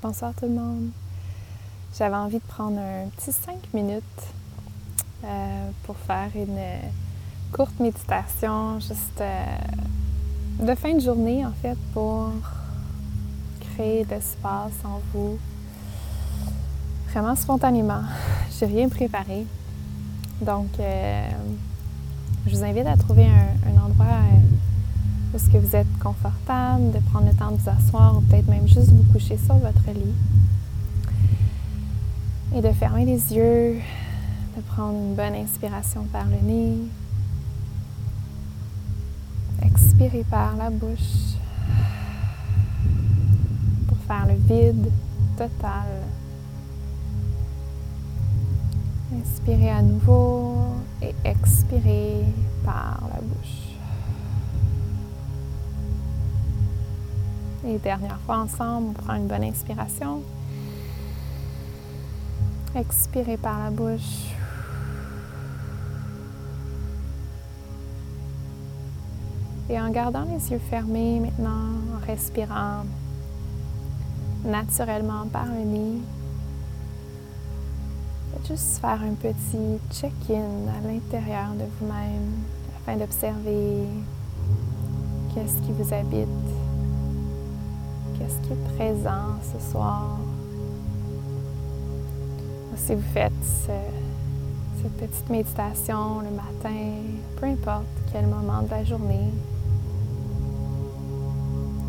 Bonsoir tout le monde. J'avais envie de prendre un petit 5 minutes euh, pour faire une courte méditation, juste euh, de fin de journée en fait, pour créer de l'espace en vous. Vraiment spontanément. J'ai rien préparé. Donc, euh, je vous invite à trouver un, endroit où ce que vous êtes confortable, de prendre le temps de vous asseoir ou peut-être même juste sur votre lit. Et de fermer les yeux, de prendre une bonne inspiration par le nez. Expirer par la bouche pour faire le vide total. Inspirez à nouveau et expirez par la bouche. Et dernière fois ensemble, on prend une bonne inspiration. Expirez par la bouche. Et en gardant les yeux fermés maintenant, en respirant naturellement par le nez, juste faire un petit check-in à l'intérieur de vous-même afin d'observer qu'est-ce qui vous habite, qu'est-ce qui est présent ce soir? Si vous faites cette petite méditation le matin, peu importe quel moment de la journée,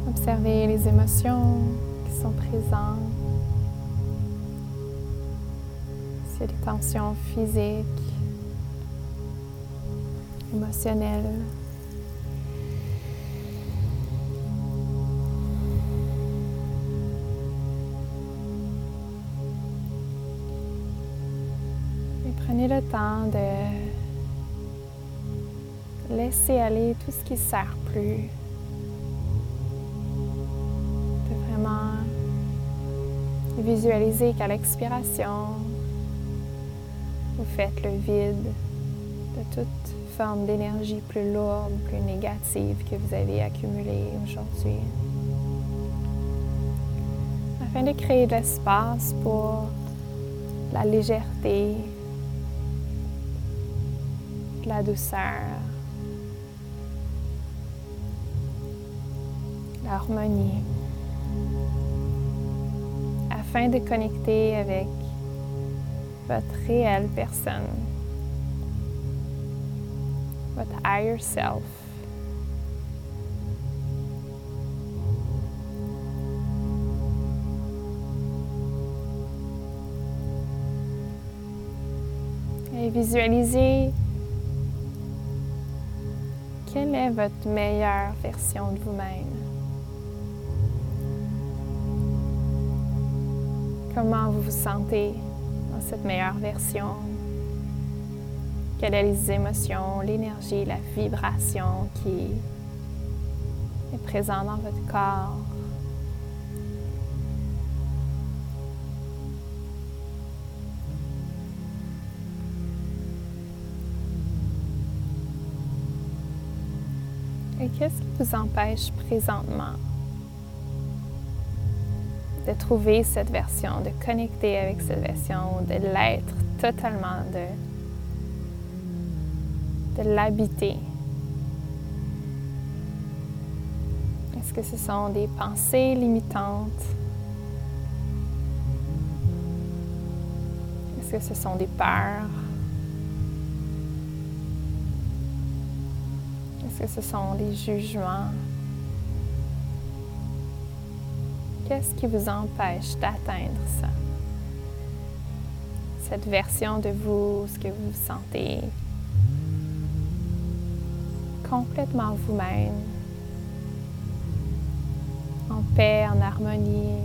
observez les émotions qui sont présentes. S'il y a des tensions physiques, émotionnelles. Prenez le temps de laisser aller tout ce qui ne sert plus. De vraiment visualiser qu'à l'expiration, vous faites le vide de toute forme d'énergie plus lourde, plus négative que vous avez accumulée aujourd'hui. Afin de créer de l'espace pour la légèreté, la douceur, l'harmonie, afin de connecter avec votre réelle personne, votre higher self. Visualisez quelle est votre meilleure version de vous-même? Comment vous vous sentez dans cette meilleure version? Quelles sont les émotions, l'énergie, la vibration qui est présente dans votre corps? Et qu'est-ce qui vous empêche présentement de trouver cette version, de connecter avec cette version, de l'être totalement, de, de l'habiter? Est-ce que ce sont des pensées limitantes? Est-ce que ce sont des peurs? Que ce sont les jugements? Qu'est-ce qui vous empêche d'atteindre ça? Cette version de vous, ce que vous sentez complètement vous-même, en paix, en harmonie,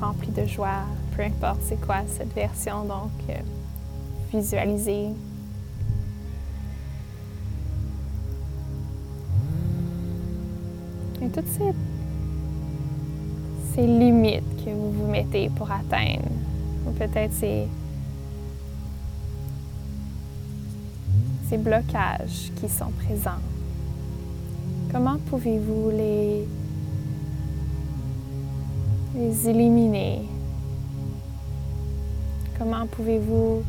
rempli de joie, peu importe c'est quoi cette version, donc euh, visualisez Et toutes ces, ces limites que vous vous mettez pour atteindre, ou peut-être ces, ces blocages qui sont présents, comment pouvez-vous les les éliminer? Comment pouvez-vous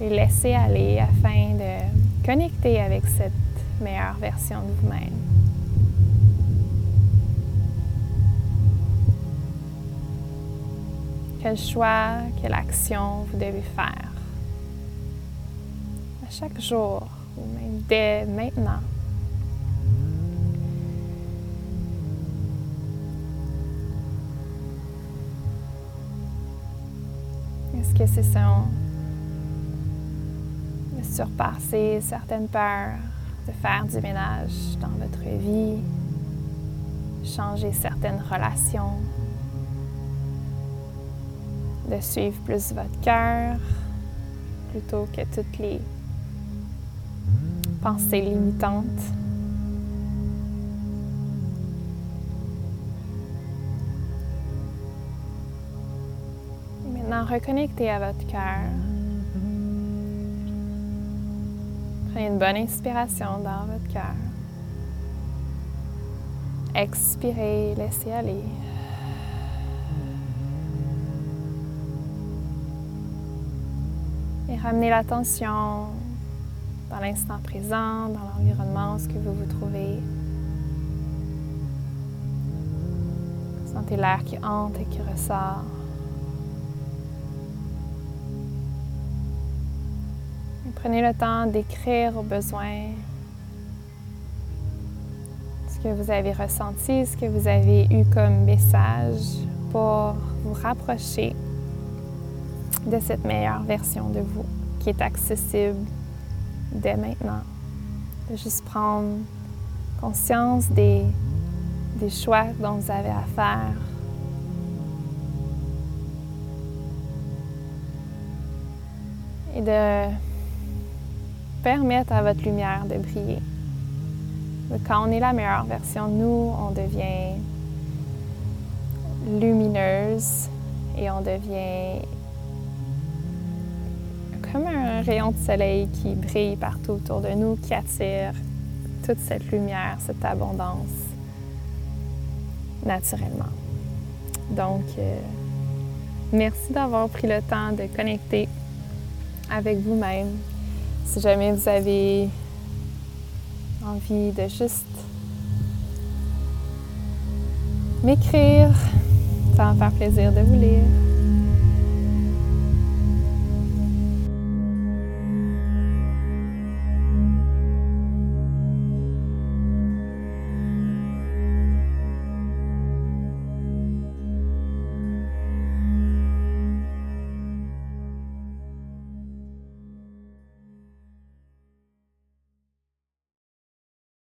les laisser aller afin de connecter avec cette meilleure version de vous-même? Quel choix, quelle action vous devez faire à chaque jour ou même dès maintenant? Est-ce que c'est ça de surpasser certaines peurs, de faire du ménage dans votre vie, changer certaines relations, de suivre plus votre cœur plutôt que toutes les pensées limitantes. Maintenant, reconnectez à votre cœur. Prenez une bonne inspiration dans votre cœur. Expirez, laissez aller. Et ramenez l'attention dans l'instant présent, dans l'environnement, ce que vous vous trouvez. Sentez l'air qui entre et qui ressort. prenez le temps d'écrire au besoin ce que vous avez ressenti, ce que vous avez eu comme message pour vous rapprocher de cette meilleure version de vous qui est accessible dès maintenant. De juste prendre conscience des, choix dont vous avez à faire. Et de permettre à votre lumière de briller. Quand on est la meilleure version de nous, on devient lumineuse et on devient comme un rayon de soleil qui brille partout autour de nous, qui attire toute cette lumière, cette abondance naturellement. Donc, euh, merci d'avoir pris le temps de connecter avec vous-même, si jamais vous avez envie de juste m'écrire, ça va me faire plaisir de vous lire.